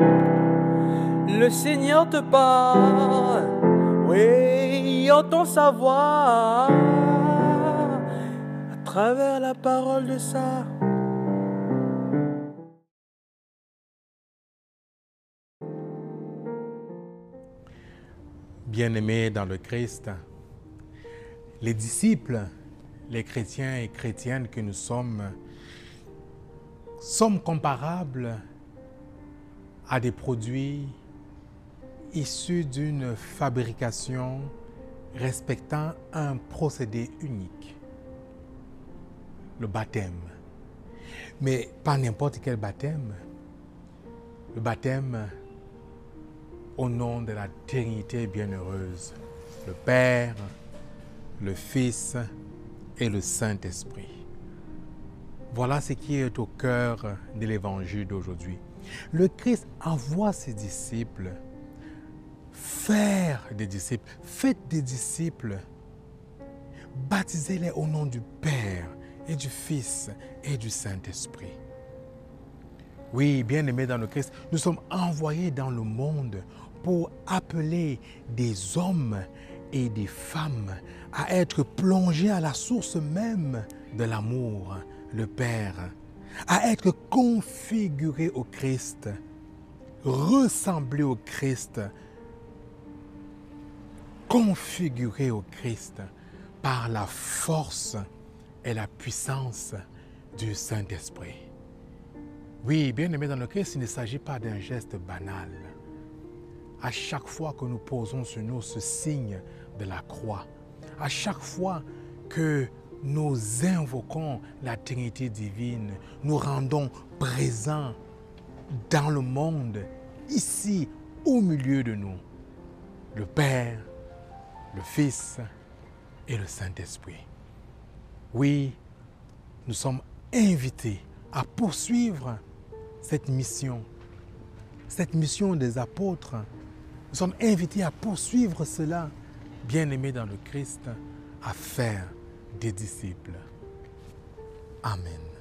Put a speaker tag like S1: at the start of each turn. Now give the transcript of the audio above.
S1: Le Seigneur te parle, oui, entend sa voix à travers la parole de ça.
S2: Bien-aimés dans le Christ, les disciples, les chrétiens et chrétiennes que nous sommes, sommes comparables à des produits issus d'une fabrication respectant un procédé unique, le baptême. Mais pas n'importe quel baptême, le baptême au nom de la Trinité bienheureuse, le Père, le Fils et le Saint-Esprit. Voilà ce qui est au cœur de l'évangile d'aujourd'hui. Le Christ envoie ses disciples faire des disciples. Faites des disciples. Baptisez-les au nom du Père et du Fils et du Saint-Esprit. Oui, bien-aimés dans le Christ, nous sommes envoyés dans le monde pour appeler des hommes et des femmes à être plongés à la source même de l'amour, le Père, à être configurés au Christ, ressembler au Christ, configurés au Christ par la force et la puissance du Saint-Esprit. Oui, bien aimé dans le Christ, il ne s'agit pas d'un geste banal. À chaque fois que nous posons sur nous ce signe de la croix, à chaque fois que nous invoquons la Trinité divine, nous rendons présents dans le monde, ici, au milieu de nous, le Père, le Fils et le Saint-Esprit. Oui, nous sommes invités à poursuivre cette mission, cette mission des apôtres. Nous sommes invités à poursuivre cela, bien-aimés dans le Christ, à faire des disciples. Amen.